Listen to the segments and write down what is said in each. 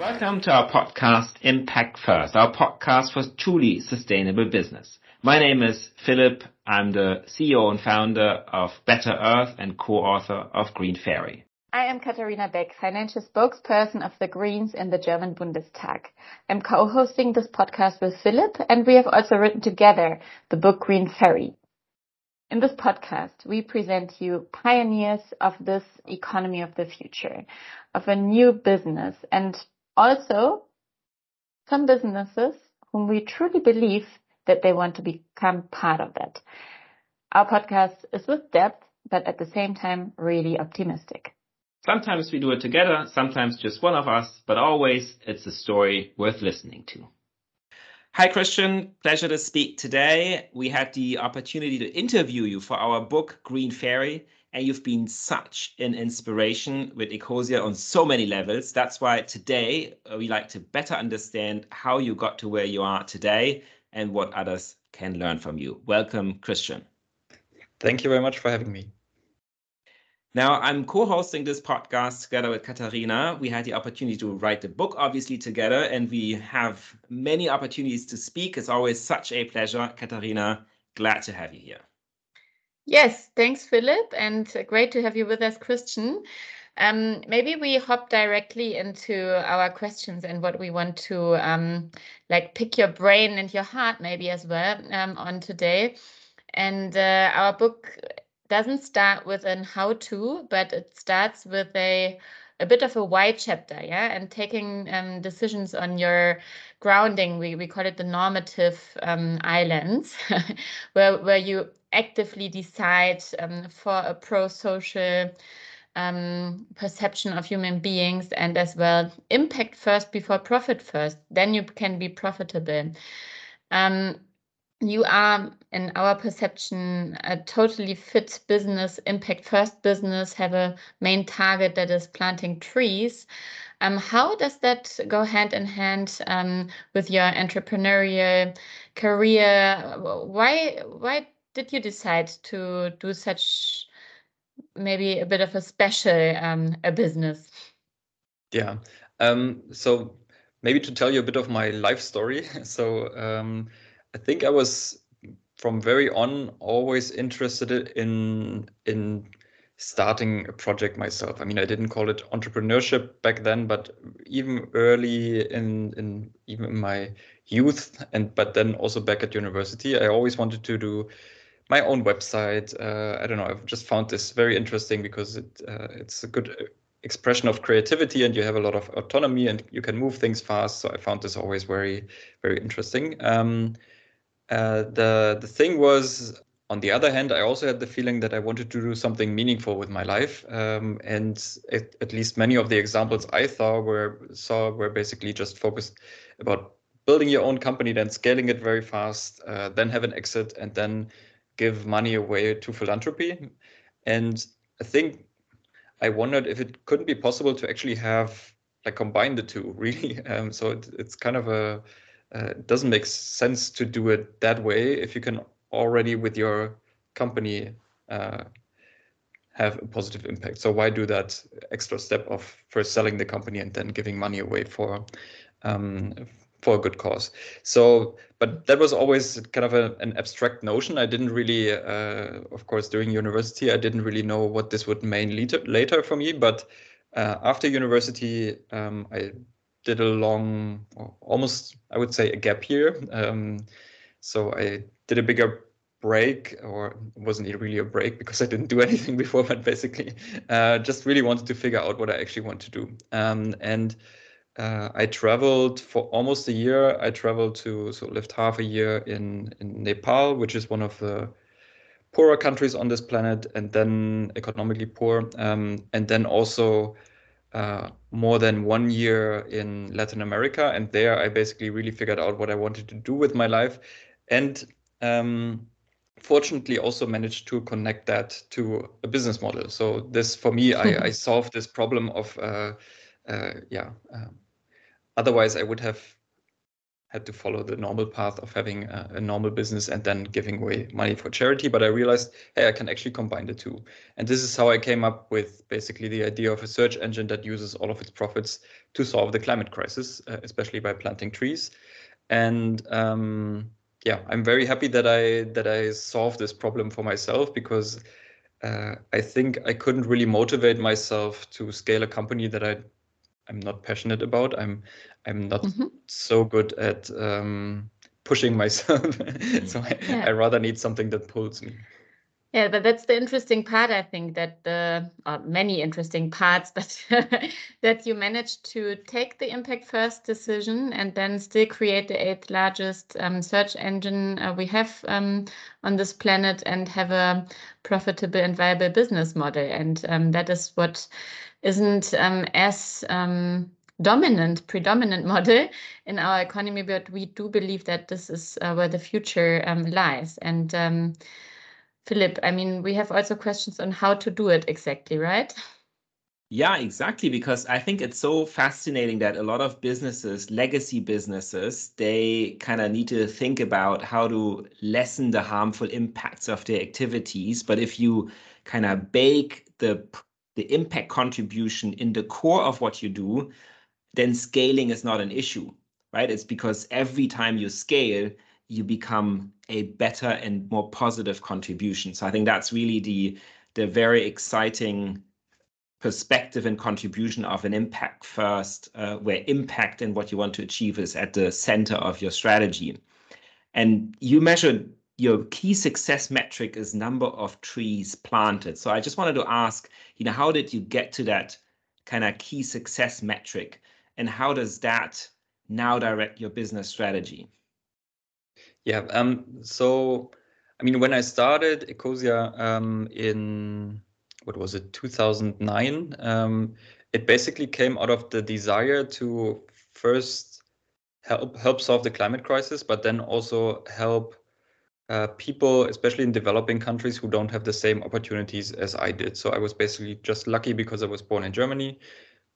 Welcome to our podcast, Impact First, our podcast for truly sustainable business. My name is Philip. I'm the CEO and founder of Better Earth and co-author of Green Ferry. I am Katharina Beck, financial spokesperson of the Greens in the German Bundestag. I'm co-hosting this podcast with Philip and we have also written together the book Green Ferry. In this podcast, we present you pioneers of this economy of the future, of a new business and also some businesses whom we truly believe that they want to become part of that. Our podcast is with depth, but at the same time, really optimistic. Sometimes we do it together, sometimes just one of us, but always it's a story worth listening to. Hi, Christian. Pleasure to speak today. We had the opportunity to interview you for our book, Green Ferry, and you've been such an inspiration with Ecosia on so many levels. That's why today uh, we like to better understand how you got to where you are today and what others can learn from you. Welcome, Christian. Thank you very much for having me. Now, I'm co hosting this podcast together with Katharina. We had the opportunity to write the book, obviously, together, and we have many opportunities to speak. It's always such a pleasure. Katharina, glad to have you here. Yes, thanks, Philip, and great to have you with us, Christian. Um, maybe we hop directly into our questions and what we want to um, like pick your brain and your heart maybe as well um, on today. And uh, our book doesn't start with an how to, but it starts with a a bit of a why chapter, yeah, and taking um, decisions on your grounding. We we call it the normative um, islands, where where you actively decide um, for a pro-social um, perception of human beings and as well impact first before profit first. Then you can be profitable. Um, you are, in our perception, a totally fit business, impact first business, have a main target that is planting trees. Um, how does that go hand in hand um, with your entrepreneurial career? Why why did you decide to do such maybe a bit of a special um, a business? Yeah. Um, so maybe to tell you a bit of my life story. So um, I think I was from very on always interested in in starting a project myself. I mean, I didn't call it entrepreneurship back then, but even early in in even in my youth and but then also back at university, I always wanted to do my own website. Uh, I don't know. I've just found this very interesting because it uh, it's a good expression of creativity and you have a lot of autonomy and you can move things fast. So I found this always very very interesting. Um, uh, the the thing was on the other hand, I also had the feeling that I wanted to do something meaningful with my life, um, and it, at least many of the examples I saw were saw were basically just focused about building your own company, then scaling it very fast, uh, then have an exit, and then give money away to philanthropy. And I think I wondered if it couldn't be possible to actually have like combine the two, really. Um, so it, it's kind of a uh, it doesn't make sense to do it that way if you can already with your company uh, have a positive impact. So why do that extra step of first selling the company and then giving money away for um, for a good cause? So, but that was always kind of a, an abstract notion. I didn't really, uh, of course, during university, I didn't really know what this would mean later, later for me. But uh, after university, um, I did a long, almost I would say a gap year. Um, so I did a bigger break, or wasn't it really a break because I didn't do anything before, but basically uh, just really wanted to figure out what I actually want to do. Um, and uh, I traveled for almost a year. I traveled to so lived half a year in in Nepal, which is one of the poorer countries on this planet, and then economically poor, um, and then also uh, more than one year in Latin America, and there I basically really figured out what I wanted to do with my life, and um, fortunately also managed to connect that to a business model. So this, for me, I, I solved this problem of, uh, uh, yeah. Um, otherwise, I would have had to follow the normal path of having a, a, normal business and then giving away money for charity. But I realized, hey, I can actually combine the two. And this is how I came up with basically the idea of a search engine that uses all of its profits to solve the climate crisis, uh, especially by planting trees. And um, yeah, I'm very happy that I that I solved this problem for myself because uh, I think I couldn't really motivate myself to scale a company that I I'm not passionate about. I'm I'm not mm-hmm. so good at um, pushing myself, so I, yeah. I rather need something that pulls me. Yeah, but that's the interesting part. I think that the uh, many interesting parts, but that you managed to take the impact first decision and then still create the eighth largest um, search engine uh, we have um, on this planet and have a profitable and viable business model. And um, that is what isn't um, as um, dominant, predominant model in our economy, but we do believe that this is uh, where the future um, lies. And um, Philip, I mean, we have also questions on how to do it exactly, right? Yeah, exactly. Because I think it's so fascinating that a lot of businesses, legacy businesses, they kind of need to think about how to lessen the harmful impacts of their activities. But if you kind of bake the the impact contribution in the core of what you do, then scaling is not an issue, right? It's because every time you scale, you become a better and more positive contribution. So I think that's really the the very exciting perspective and contribution of an impact first, uh, where impact and what you want to achieve is at the center of your strategy. And you measured your key success metric is number of trees planted. So I just wanted to ask, you know, how did you get to that kind of key success metric and how does that now direct your business strategy? Yeah, um, so I mean, when I started Ecosia um, in what was it, 2009, um, it basically came out of the desire to first help help solve the climate crisis, but then also help uh, people, especially in developing countries, who don't have the same opportunities as I did. So I was basically just lucky because I was born in Germany,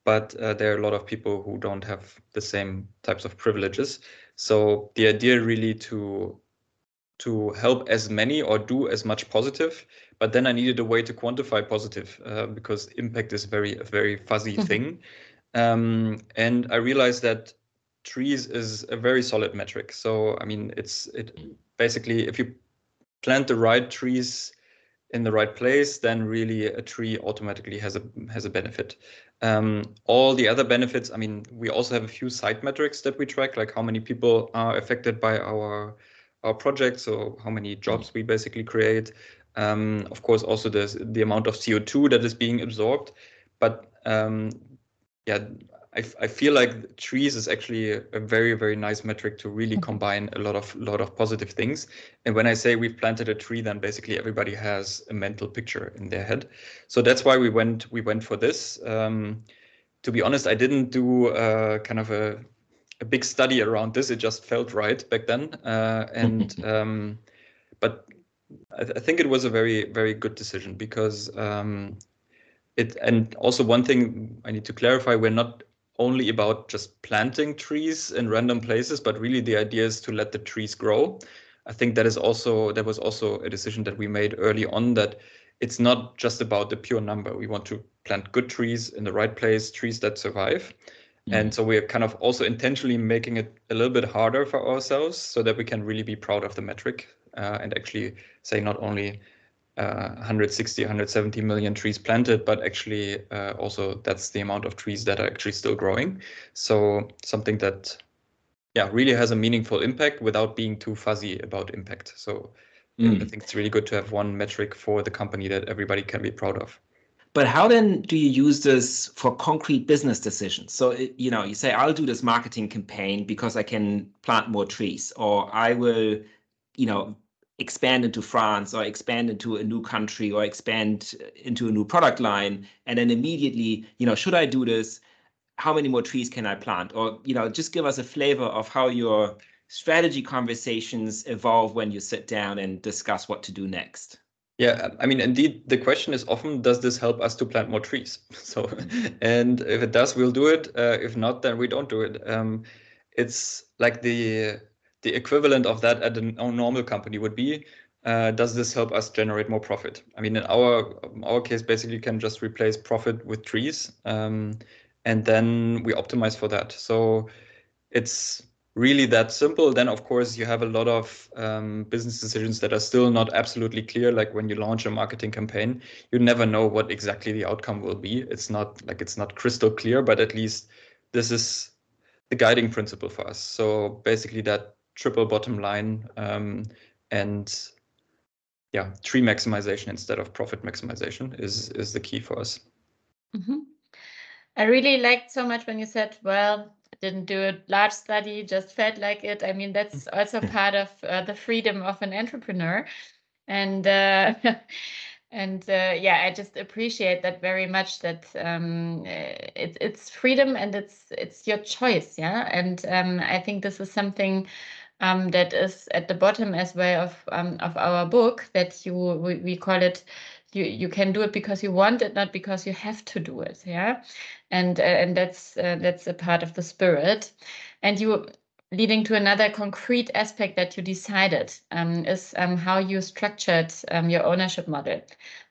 but uh, there are a lot of people who don't have the same types of privileges. So the idea really to to help as many or do as much positive, but then I needed a way to quantify positive uh, because impact is very a very fuzzy thing, um, and I realized that trees is a very solid metric. So I mean, it's it basically if you plant the right trees in the right place, then really a tree automatically has a has a benefit. Um, all the other benefits, I mean, we also have a few side metrics that we track, like how many people are affected by our our project, so how many jobs we basically create. Um, of course, also the the amount of CO2 that is being absorbed. But um, yeah, I, I feel like trees is actually a, very very nice metric to really mm-hmm. combine a lot of lot of positive things. And when I say we've planted a tree, then basically everybody has a mental picture in their head. So that's why we went we went for this. Um, to be honest, I didn't do uh, kind of a a big study around this. It just felt right back then, uh, and um, but I, th- I, think it was a very very good decision because um, it and also one thing I need to clarify: we're not only about just planting trees in random places, but really the idea is to let the trees grow. I think that is also that was also a decision that we made early on that it's not just about the pure number. We want to plant good trees in the right place, trees that survive. Mm-hmm. And so we're kind of also intentionally making it a little bit harder for ourselves so that we can really be proud of the metric uh, and actually say not only uh, 160, 170 million trees planted, but actually uh, also that's the amount of trees that are actually still growing. So something that, yeah, really has a meaningful impact without being too fuzzy about impact. So mm. I think it's really good to have one metric for the company that everybody can be proud of. But how then do you use this for concrete business decisions? So, you know, you say, I'll do this marketing campaign because I can plant more trees, or I will, you know, expand into France or expand into a new country or expand into a new product line and then immediately you know should I do this how many more trees can I plant or you know just give us a flavor of how your strategy conversations evolve when you sit down and discuss what to do next yeah, I mean, indeed, the question is often, does this help us to plant more trees? So, and if it does, we'll do it. Uh, if not, then we don't do it. Um, it's like the the equivalent of that at a normal company would be uh, does this help us generate more profit? I mean, in our our case, basically, you can just replace profit with trees, um, and then we optimize for that. So it's really that simple. Then, of course, you have a lot of um, business decisions that are still not absolutely clear. Like when you launch a marketing campaign, you never know what exactly the outcome will be. It's not like it's not crystal clear, but at least this is the guiding principle for us. So basically, that triple bottom line um, and yeah, tree maximization instead of profit maximization is is the key for us. Mm-hmm. I really liked so much when you said, "Well, didn't do a large study, just felt like it." I mean, that's also part of uh, the freedom of an entrepreneur, and uh, and uh, yeah, I just appreciate that very much. That um, it's it's freedom and it's it's your choice, yeah. And um, I think this is something um, that is at the bottom as well of um, of our book that you we, we call it you you can do it because you want it not because you have to do it yeah? And uh, and that's uh, that's a part of the spirit. And you leading to another concrete aspect that you decided um, is um, how you structured um, your ownership model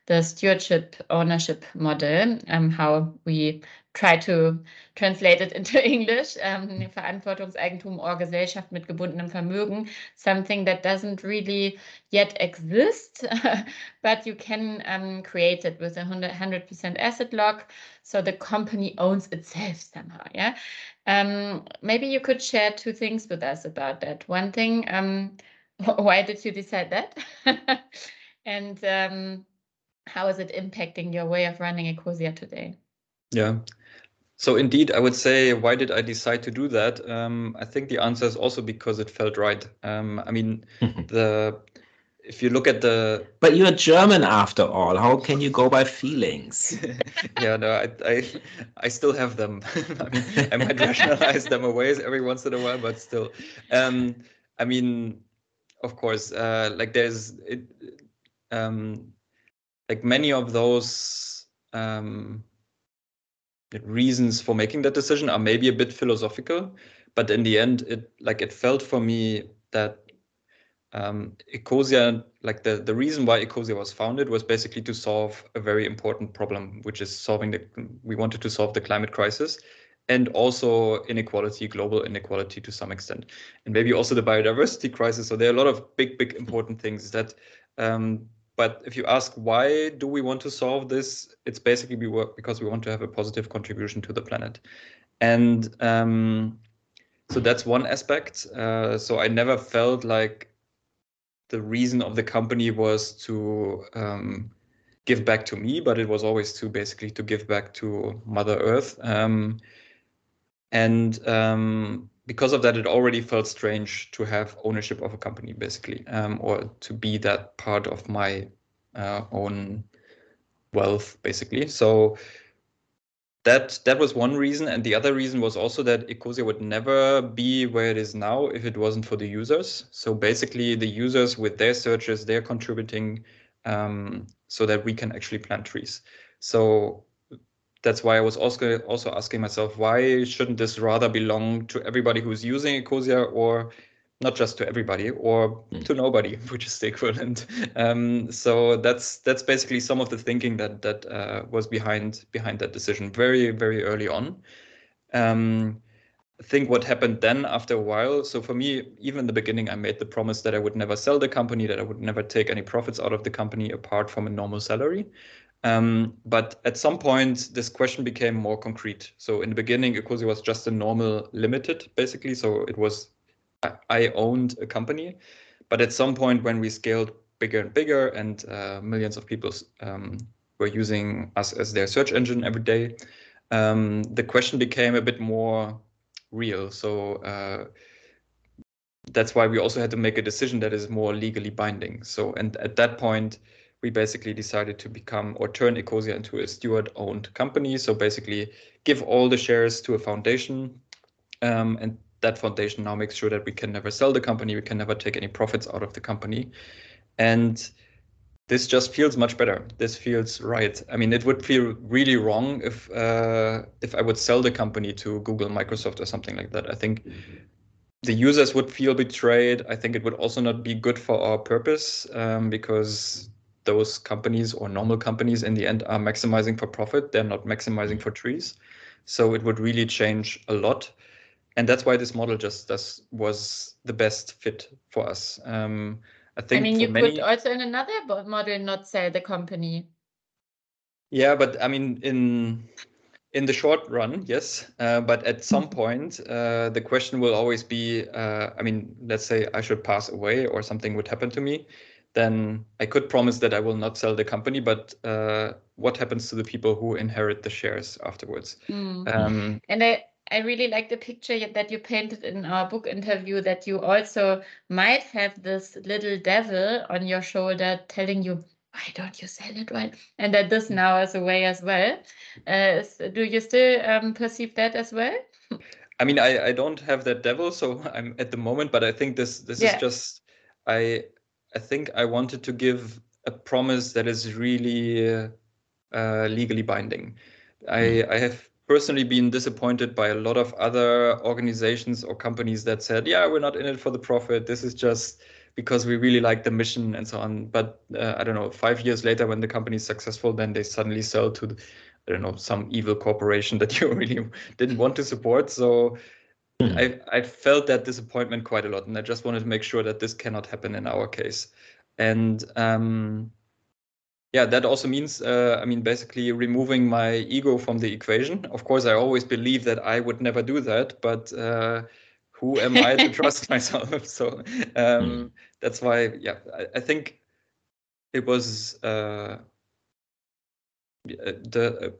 the stewardship ownership model um, how we try to translate it into English, um, Verantwortungseigentum or Gesellschaft mit gebundenem Vermögen, something that doesn't really yet exist, but you can um, create it with a 100% asset lock. So the company owns itself somehow. Yeah. Um, maybe you could share two things with us about that. One thing, um, why did you decide that? and how is it impacting your way of running Ecosia today? Yeah, so indeed, I would say, why did I decide to do that? Um, I think the answer is also because it felt right. Um, I mean, the if you look at the but you're German after all. How can you go by feelings? yeah, no, I, I, I still have them. I mean, I might rationalize them away every once in a while, but still. Um, I mean, of course, uh, like there's it, um, like many of those um reasons for making that decision are maybe a bit philosophical, but in the end, it like it felt for me that um, Ecosia, like the, the reason why Ecosia was founded was basically to solve a very important problem, which is solving the, we wanted to solve the climate crisis and also inequality, global inequality to some extent, and maybe also the biodiversity crisis. So there are a lot of big, big important things that um, but if you ask why do we want to solve this, it's basically because we want to have a positive contribution to the planet, and um, so that's one aspect. Uh, so I never felt like the reason of the company was to um, give back to me, but it was always to basically to give back to Mother Earth. Um, and um, because of that, it already felt strange to have ownership of a company, basically, um, or to be that part of my uh, own wealth, basically. So that that was one reason, and the other reason was also that Ecosia would never be where it is now if it wasn't for the users. So basically, the users with their searches, they're contributing um, so that we can actually plant trees. So that's why I was also also asking myself why shouldn't this rather belong to everybody who's using Ecosia or not just to everybody or mm. to nobody, which is the equivalent. Um, so that's that's basically some of the thinking that that uh, was behind behind that decision very very early on. Um, I think what happened then after a while. So for me, even in the beginning, I made the promise that I would never sell the company, that I would never take any profits out of the company apart from a normal salary. Um, but at some point, this question became more concrete. So in the beginning, Ecosia was just a normal limited, basically. So it was I owned a company, but at some point when we scaled bigger and bigger, and uh, millions of people um, were using us as their search engine every day, um, the question became a bit more real. So uh, that's why we also had to make a decision that is more legally binding. So and at that point we basically decided to become or turn Ecosia into a steward owned company. So basically give all the shares to a foundation. Um, and that foundation now makes sure that we can never sell the company, we can never take any profits out of the company. And this just feels much better. This feels right. I mean, it would feel really wrong if uh, if I would sell the company to Google, Microsoft, or something like that. I think the users would feel betrayed. I think it would also not be good for our purpose um, because those companies or normal companies in the end are maximizing for profit. They're not maximizing for trees. So it would really change a lot. And that's why this model just does, was the best fit for us. Um, I think I mean, you many... could also in another model not sell the company. Yeah, but I mean, in in the short run, yes. Uh, but at some mm-hmm. point, uh, the question will always be, uh, I mean, let's say I should pass away or something would happen to me then I could promise that I will not sell the company. But uh, what happens to the people who inherit the shares afterwards? Mm. Um, and I, I really like the picture that you painted in our book interview that you also might have this little devil on your shoulder telling you, why don't you sell it right? And that this now is a way as well. Uh, do you still um, perceive that as well? I mean, I, I don't have that devil, so I'm at the moment, but I think this this yeah. is just I I think I wanted to give a promise that is really uh, legally binding. I, mm-hmm. I have personally been disappointed by a lot of other organizations or companies that said, yeah, we're not in it for the profit. This is just because we really like the mission and so on. But uh, I don't know, five years later, when the company is successful, then they suddenly sell to, I don't know, some evil corporation that you really didn't want to support. So. I, I felt that disappointment quite a lot, and I just wanted to make sure that this cannot happen in our case. And um, yeah, that also means, uh, I mean, basically removing my ego from the equation. Of course, I always believe that I would never do that, but uh, who am I to trust myself? So um, mm. that's why, yeah, I, I think it was uh, the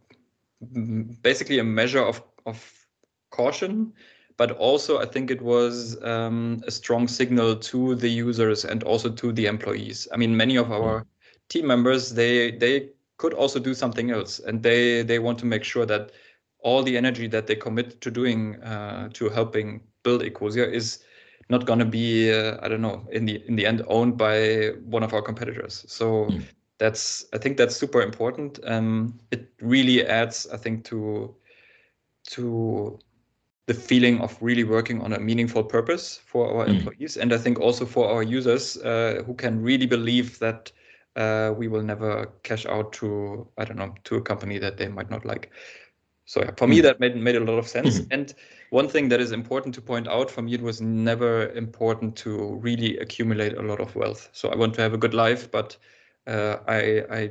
basically a measure of of caution but also I think it was um, a strong signal to the users and also to the employees. I mean, many of our team members they they could also do something else, and they they want to make sure that all the energy that they commit to doing uh, to helping build Ecosia is not going to be uh, I don't know in the in the end owned by one of our competitors. So. Mm. That's I think that's super important. Um, it really adds, I think, to to the feeling of really working on a meaningful purpose for our mm. employees and i think also for our users uh, who can really believe that uh, we will never cash out to i don't know to a company that they might not like so yeah, for mm. me that made, made a lot of sense mm. and one thing that is important to point out for me it was never important to really accumulate a lot of wealth so i want to have a good life but uh, i i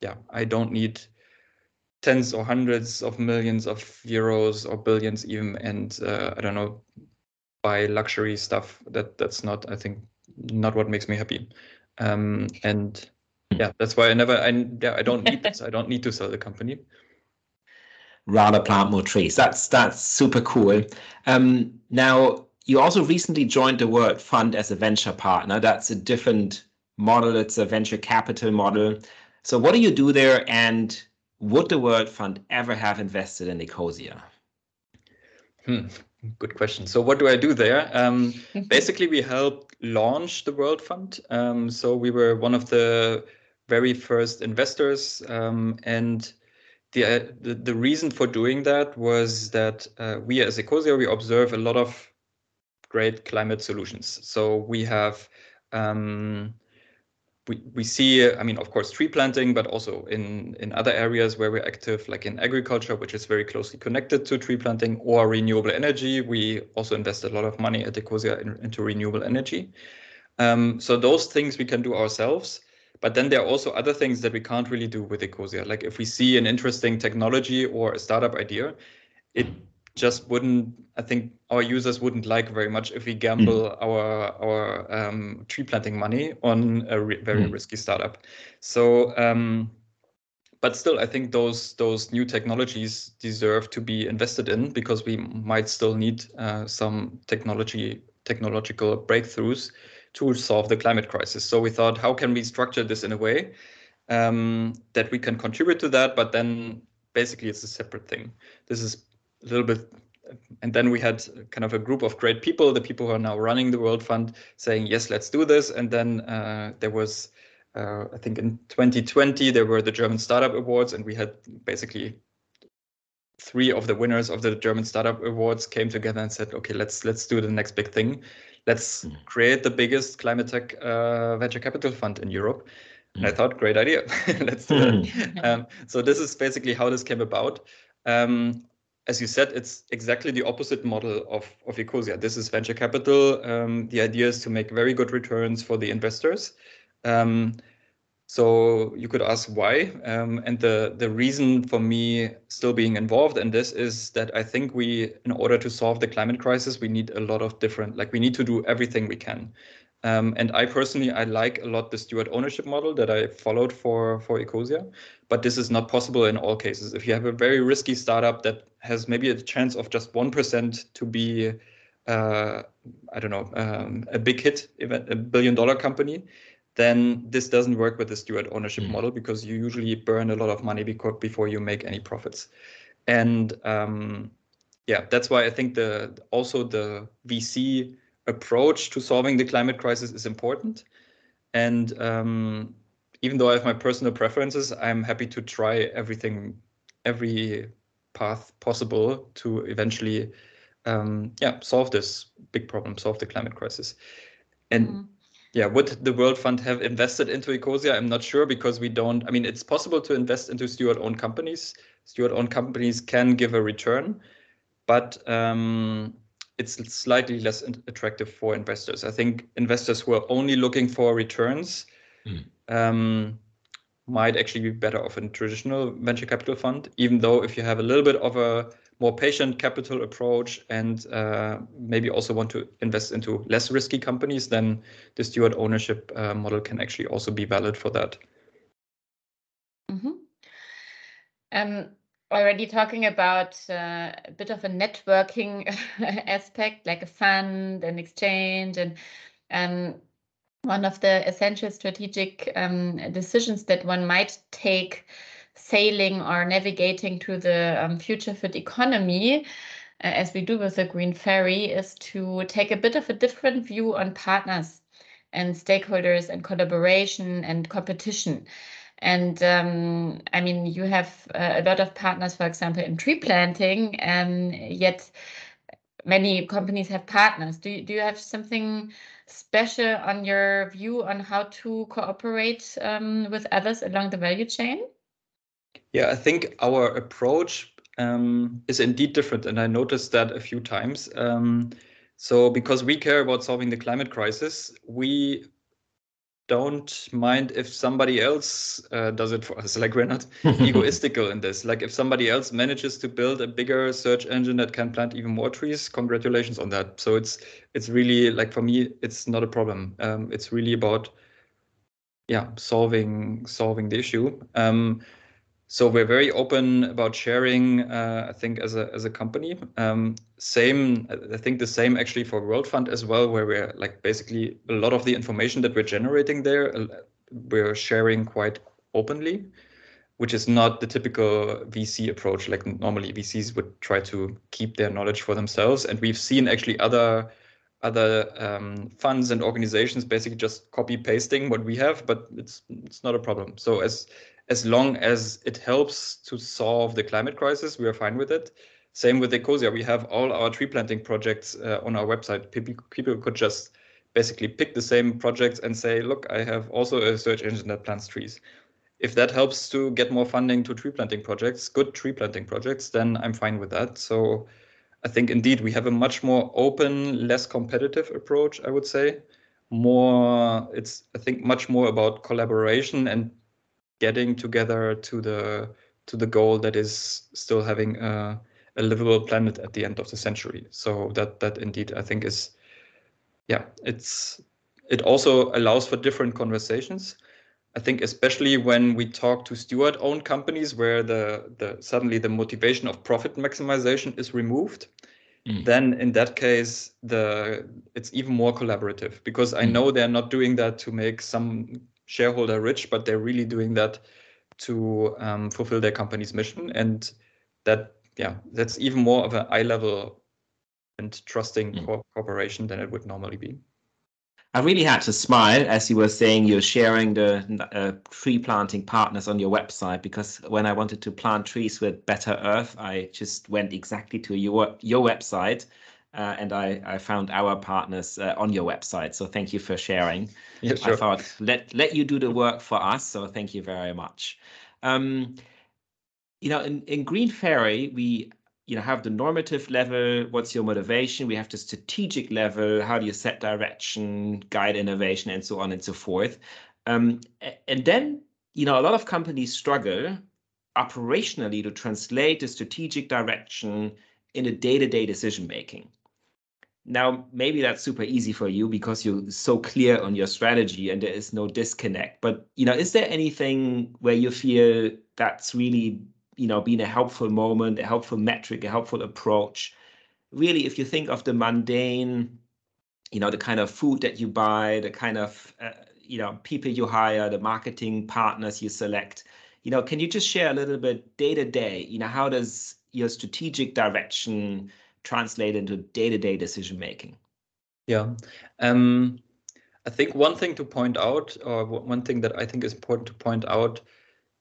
yeah i don't need tens or hundreds of millions of euros or billions even and uh, i don't know buy luxury stuff that that's not i think not what makes me happy. Um, and yeah that's why i never i yeah i don't need this. I don't need to sell the company. Rather plant more trees. That's that's super cool. Um, now you also recently joined the world fund as a venture partner. That's a different model. It's a venture capital model. So what do you do there and would the World Fund ever have invested in Ecosia? Hmm, good question. So what do I do there? Um, basically, we helped launch the World Fund. Um, so we were one of the very first investors, um, and the, uh, the, the reason for doing that was that uh, we as Ecosia we observe a lot of great climate solutions. So we have um, we, we see, I mean, of course, tree planting, but also in, in other areas where we're active, like in agriculture, which is very closely connected to tree planting or renewable energy. We also invest a lot of money at Ecosia in, into renewable energy. Um, so those things we can do ourselves. But then there are also other things that we can't really do with Ecosia. Like if we see an interesting technology or a startup idea, it just wouldn't i think our users wouldn't like very much if we gamble mm. our our um, tree planting money on a very mm. risky startup so um, but still i think those those new technologies deserve to be invested in because we might still need uh, some technology technological breakthroughs to solve the climate crisis so we thought how can we structure this in a way um, that we can contribute to that but then basically it's a separate thing this is a little bit and then we had kind of a group of great people the people who are now running the world fund saying yes let's do this and then uh, there was uh, i think in 2020 there were the german startup awards and we had basically three of the winners of the German Startup Awards came together and said, "Okay, let's let's do the next big thing. Let's mm. create the biggest climate tech uh, venture capital fund in Europe." Mm. And I thought, great idea. let's do that. Hmm. um, so this is basically how this came about. Um, as you said, it's exactly the opposite model of, of Ecosia. This is venture capital. Um, the idea is to make very good returns for the investors. Um, so you could ask why. Um, and the, the reason for me still being involved in this is that I think we, in order to solve the climate crisis, we need a lot of different, like we need to do everything we can. Um, and I personally, I like a lot the steward ownership model that I followed for, for Ecosia, but this is not possible in all cases. If you have a very risky startup that has maybe a chance of just 1% to be, uh, I don't know, um, a big hit, a billion dollar company, then this doesn't work with the steward ownership mm. model because you usually burn a lot of money before you make any profits. And um, yeah, that's why I think the also the VC approach to solving the climate crisis is important. And um, even though I have my personal preferences, I'm happy to try everything, every path possible to eventually, um, yeah, solve this big problem, solve the climate crisis. And mm. yeah, would the World Fund have invested into Ecosia? I'm not sure because we don't. I mean, it's possible to invest into steward-owned companies. Steward-owned companies can give a return, but um, it's slightly less attractive for investors. I think investors who are only looking for returns mm. um, might actually be better off in traditional venture capital fund, even though if you have a little bit of a more patient capital approach and uh, maybe also want to invest into less risky companies, then the steward ownership uh, model can actually also be valid for that. Mm -hmm. um, already talking about uh, a bit of a networking aspect, like a fund and exchange, and um, one of the essential strategic um, decisions that one might take sailing or navigating to the um, future fit economy, uh, as we do with the Green Ferry, is to take a bit of a different view on partners and stakeholders and collaboration and competition. And um, I mean, you have uh, a lot of partners, for example, in tree planting, and yet many companies have partners. Do you, do you have something special on your view on how to cooperate um, with others along the value chain? Yeah, I think our approach um, is indeed different, and I noticed that a few times. Um, so, because we care about solving the climate crisis, we don't mind if somebody else uh, does it for us. Like we're not egoistical in this. Like if somebody else manages to build a bigger search engine that can plant even more trees, congratulations on that. So it's it's really like for me, it's not a problem. Um, it's really about yeah solving solving the issue. Um, so we're very open about sharing uh, i think as a as a company. Um, same i think the same actually for world fund as well where we're like basically a lot of the information that we're generating there uh, we're sharing quite openly which is not the typical vc approach. Like normally vcs would try to keep their knowledge for themselves. And we've seen actually other other um, funds and organizations basically just copy pasting what we have but it's it's not a problem. So as as long as it helps to solve the climate crisis, we are fine with it. Same with Ecosia. We have all our tree planting projects uh, on our website. People, people could just basically pick the same projects and say, look, I have also a search engine that plants trees. If that helps to get more funding to tree planting projects, good tree planting projects, then I'm fine with that. So I think indeed we have a much more open, less competitive approach, I would say. More, it's, I think, much more about collaboration and getting together to the to the goal that is still having a, a livable planet at the end of the century. So that that indeed I think is yeah it's it also allows for different conversations. I think especially when we talk to steward-owned companies where the, the suddenly the motivation of profit maximization is removed, mm. then in that case the it's even more collaborative because I mm. know they're not doing that to make some shareholder rich, but they're really doing that to um, fulfill their company's mission. And that, yeah, that's even more of an eye level and trusting mm. co- cooperation than it would normally be. I really had to smile as you were saying you're sharing the uh, tree planting partners on your website because when I wanted to plant trees with Better Earth, I just went exactly to your your website uh, and I, I found our partners uh, on your website. So thank you for sharing. Yeah, sure. I thought let let you do the work for us. So thank you very much. Um, you know, in, in Green Ferry, we you know have the normative level what's your motivation we have the strategic level how do you set direction guide innovation and so on and so forth um, and then you know a lot of companies struggle operationally to translate the strategic direction in a day-to-day decision making now maybe that's super easy for you because you're so clear on your strategy and there is no disconnect but you know is there anything where you feel that's really you know, been a helpful moment, a helpful metric, a helpful approach. Really, if you think of the mundane, you know, the kind of food that you buy, the kind of, uh, you know, people you hire, the marketing partners you select, you know, can you just share a little bit day to day, you know, how does your strategic direction translate into day to day decision making? Yeah. Um, I think one thing to point out, or one thing that I think is important to point out,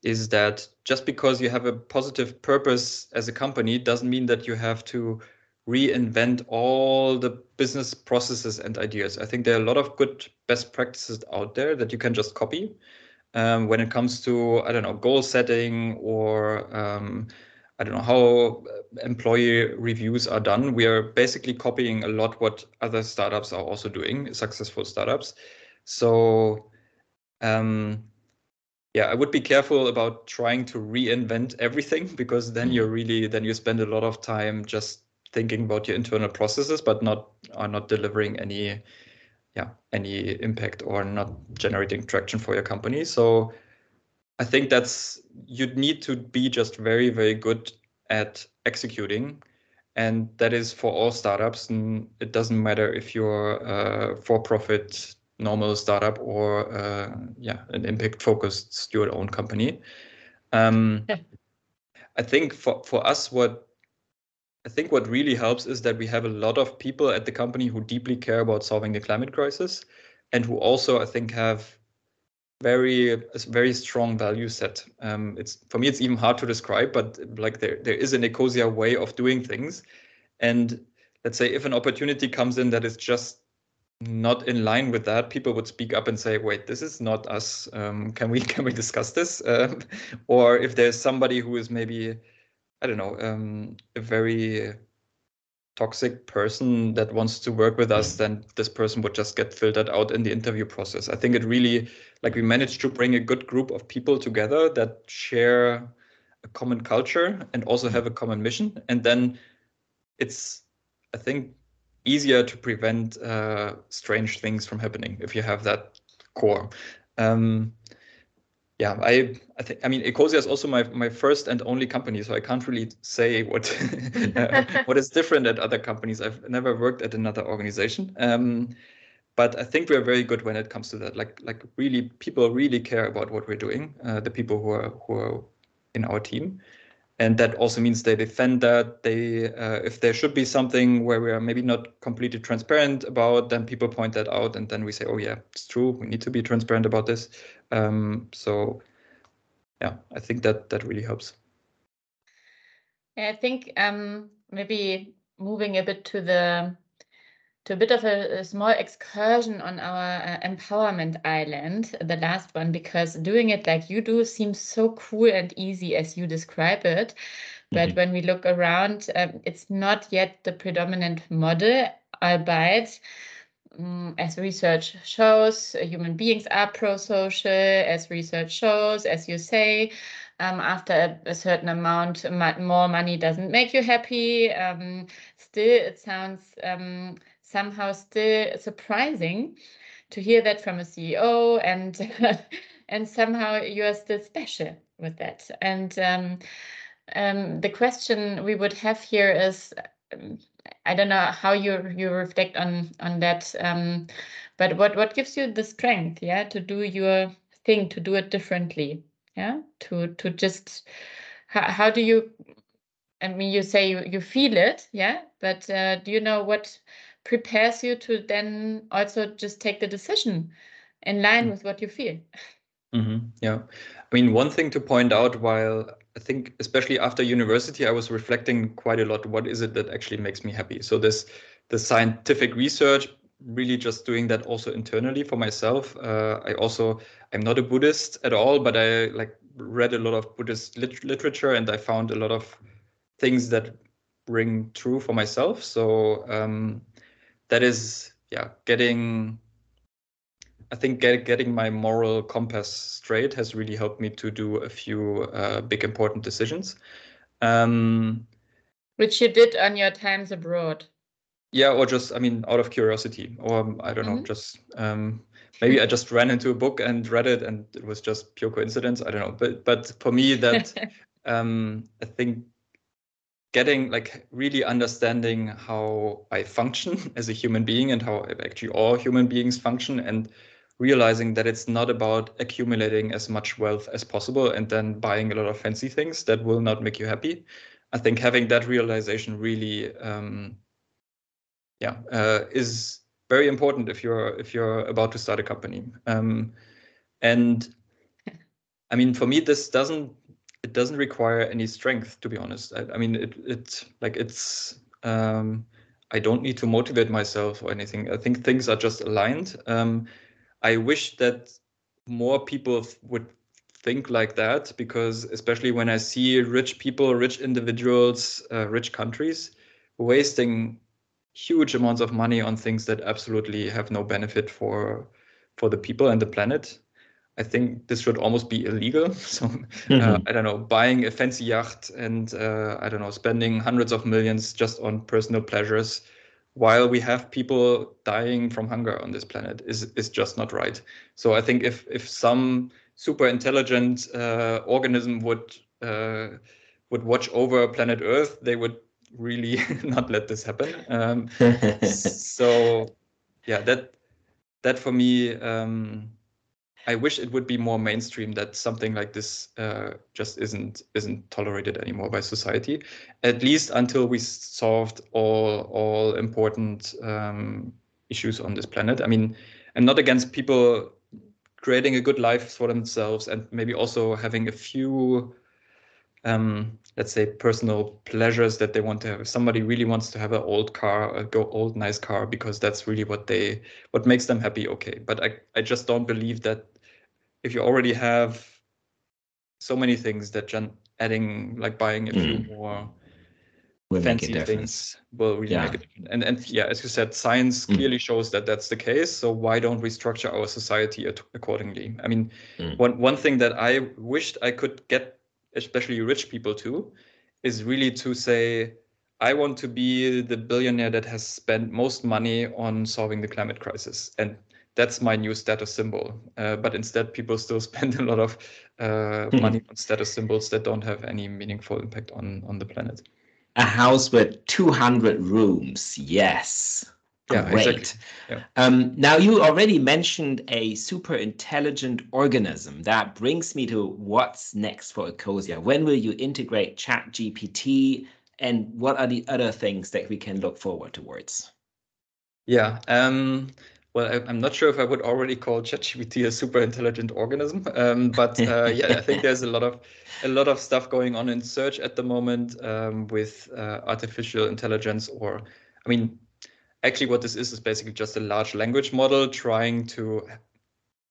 is that just because you have a positive purpose as a company doesn't mean that you have to reinvent all the business processes and ideas. I think there are a lot of good best practices out there that you can just copy. Um, when it comes to I don't know goal setting or um, I don't know how employee reviews are done. We are basically copying a lot what other startups are also doing, successful startups. So um, yeah, I would be careful about trying to reinvent everything because then you're really then you spend a lot of time just thinking about your internal processes, but not are not delivering any yeah any impact or not generating traction for your company. So I think that's you'd need to be just very very good at executing. And that is for all startups. And it doesn't matter if you're a for-profit normal startup or uh, yeah an impact focused steward owned company. Um, yeah. i think for, for us what i think what really helps is that we have a lot of people at the company who deeply care about solving the climate crisis and who also i think have very very strong value set um, it's for me it's even hard to describe but like there there is an ecosia way of doing things and let's say if an opportunity comes in that is just not in line with that, people would speak up and say, "Wait, this is not us. Um, can we can we discuss this?" Uh, or if there's somebody who is maybe, I don't know, um, a very toxic person that wants to work with us, then this person would just get filtered out in the interview process. I think it really like we managed to bring a good group of people together that share a common culture and also have a common mission, and then it's I think easier to prevent uh, strange things from happening if you have that core. Um, yeah, I I think I mean Ecosia is also my my first and only company, so I can't really say what uh, what is different at other companies. I've never worked at another organization. Um, but I think we're very good when it comes to that. Like like really, people really care about what we're doing. Uh, the people who are who are in our team, and that also means they defend that they uh, if there should be something where we are maybe not completely transparent about then people point that out and then we say oh yeah it's true we need to be transparent about this um, so yeah i think that that really helps yeah, i think um, maybe moving a bit to the to a bit of a, a small excursion on our uh, empowerment island, the last one, because doing it like you do seems so cool and easy as you describe it. But mm-hmm. when we look around, um, it's not yet the predominant model, albeit. Um, as research shows, human beings are pro-social. As research shows, as you say, um, after a, a, certain amount, more money doesn't make you happy. Um, still, it sounds um, somehow still surprising to hear that from a CEO and and somehow you are still special with that. And um, um, the question we would have here is, um, I don't know how you you reflect on on that, um, but what what gives you the strength, yeah, to do your thing, to do it differently, yeah, to to just how how do you? I mean, you say you, you feel it, yeah, but uh, do you know what prepares you to then also just take the decision in line mm. with what you feel. Mm-hmm. Yeah. I mean, one thing to point out while I think, especially after university, I was reflecting quite a lot. What is it that actually makes me happy? So, this the scientific research, really just doing that also internally for myself. Uh, I also, I'm not a Buddhist at all, but I like read a lot of Buddhist lit- literature and I found a lot of things that ring true for myself. So, um, that is, yeah, getting I think get, getting my moral compass straight has really helped me to do a few uh, big important decisions. Um, Which you did on your times abroad. Yeah, or just, I mean, out of curiosity, or um, I don't mm-hmm. know, just um, maybe I just ran into a book and read it, and it was just pure coincidence. I don't know, but but for me, that um, I think getting like really understanding how I function as a human being and how actually all human beings function and realizing that it's not about accumulating as much wealth as possible and then buying a lot of fancy things that will not make you happy. I think having that realization really, um, yeah, uh, is very important if you're if you're about to start a company. Um, and I mean, for me, this doesn't it doesn't require any strength, to be honest. I, I mean, it it like it's um, I don't need to motivate myself or anything. I think things are just aligned. Um, I wish that more people would think like that because especially when I see rich people, rich individuals, uh, rich countries wasting huge amounts of money on things that absolutely have no benefit for for the people and the planet. I think this should almost be illegal. So mm-hmm. uh, I don't know, buying a fancy yacht and uh, I don't know, spending hundreds of millions just on personal pleasures while we have people dying from hunger on this planet is is just not right. So I think if if some super intelligent uh, organism would uh, would watch over planet Earth, they would really not let this happen. Um, so yeah, that that for me um, I wish it would be more mainstream that something like this uh, just isn't isn't tolerated anymore by society, at least until we solved all all important um, issues on this planet. I mean, I'm not against people creating a good life for themselves and maybe also having a few um, let's say personal pleasures that they want to have. If somebody really wants to have an old car, a go old nice car because that's really what they what makes them happy, okay. But I, I just don't believe that if you already have so many things that adding like buying a few mm. more will fancy things will really yeah. make a difference. And and yeah, as you said, science mm. clearly shows that that's the case. So why don't we structure our society accordingly? I mean, mm. one one thing that I wished I could get, especially rich people to, is really to say. I want to be the billionaire that has spent most money on solving the climate crisis. And that's my new status symbol. Uh, but instead, people still spend a lot of uh, hmm. money on status symbols that don't have any meaningful impact on on the planet. A house with 200 rooms. Yes. Yeah, Great. Exactly. Yeah. Um, now, you already mentioned a super intelligent organism. That brings me to what's next for Ecosia. When will you integrate ChatGPT, and what are the other things that we can look forward towards? Yeah. Um, well, I, am not sure if I would already call ChatGPT a super intelligent organism, um, but uh, yeah, I think there's a lot of a lot of stuff going on in search at the moment um, with uh, artificial intelligence. Or, I mean, actually, what this is is basically just a large language model trying to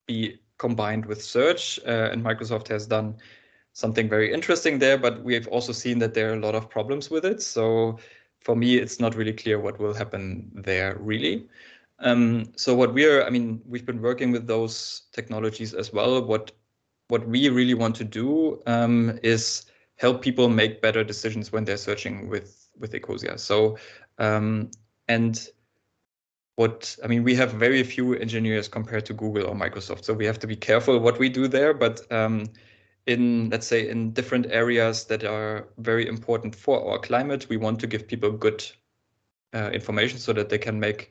be combined with search, uh, and Microsoft has done something very interesting there. But we have also seen that there are a lot of problems with it. So, for me, it's not really clear what will happen there, really. Um, so what we're, I mean, we've been working with those technologies as well. What what we really want to do um, is help people make better decisions when they're searching with with Ecosia. So um, and what I mean, we have very few engineers compared to Google or Microsoft, so we have to be careful what we do there. But um, in let's say in different areas that are very important for our climate, we want to give people good uh, information so that they can make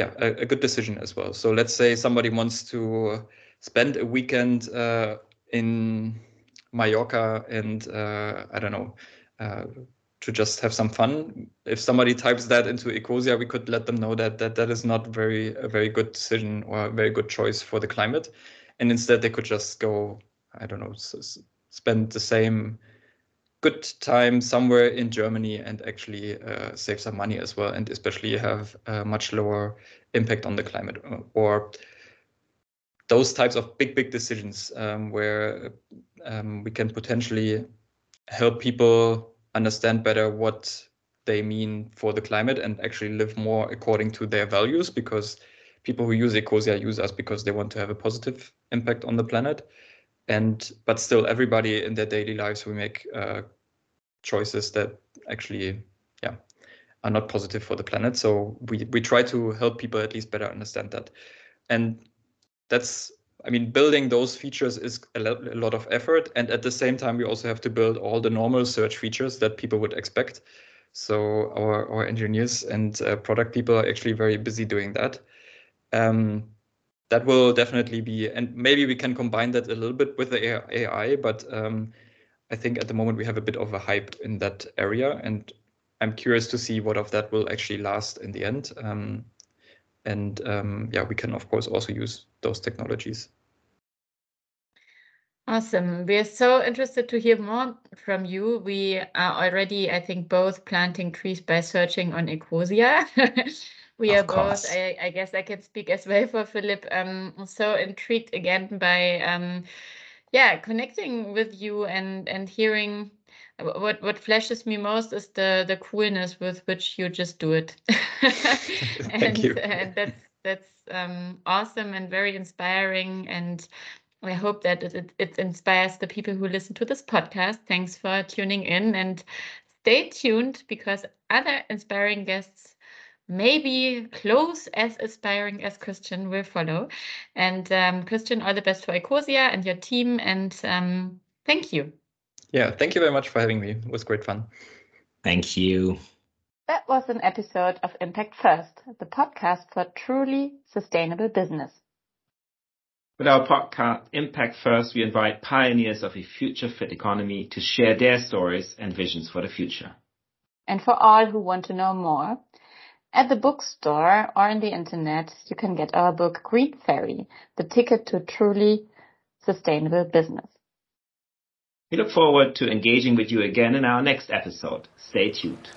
yeah, a, a, good decision as well. So let's say somebody wants to spend a weekend uh, in Mallorca and uh, I don't know, uh, to just have some fun. If somebody types that into Ecosia, we could let them know that that, that is not very a very good decision or a very good choice for the climate, and instead they could just go, I don't know, spend the same good time somewhere in Germany and actually uh, save some money as well, and especially have a much lower impact on the climate uh, or those types of big big decisions um, where um, we can potentially help people understand better what they mean for the climate and actually live more according to their values because people who use ecosia use us because they want to have a positive impact on the planet and but still everybody in their daily lives we make uh, choices that actually yeah are not positive for the planet so we we try to help people at least better understand that and that's I mean, building those features is a lot of effort. And at the same time, we also have to build all the normal search features that people would expect. So our, our engineers and uh, product people are actually very busy doing that. Um, that will definitely be, and maybe we can combine that a little bit with the AI, but um, I think at the moment we have a bit of a hype in that area. And I'm curious to see what of that will actually last in the end. Um, and um, yeah, we can of course also use those technologies. Awesome. We are so interested to hear more from you. We are already, I think, both planting trees by searching on Ecosia. we of are course. both, I, I, guess I can speak as well for Philip, um, so intrigued again by, um, yeah, connecting with you and, and hearing what what flashes me most is the the coolness with which you just do it and, Thank you. and that's that's um, awesome and very inspiring and I hope that it, it inspires the people who listen to this podcast. Thanks for tuning in and stay tuned because other inspiring guests maybe close as aspiring as Christian will follow. And um, Christian, all the best for Ecosia and your team. And um, thank you. Yeah, thank you very much for having me. It was great fun. Thank you. That was an episode of Impact First, the podcast for truly sustainable business. With our podcast Impact First, we invite pioneers of a future fit economy to share their stories and visions for the future. And for all who want to know more, at the bookstore or on the internet, you can get our book Green Ferry, the ticket to truly sustainable business. We look forward to engaging with you again in our next episode. Stay tuned.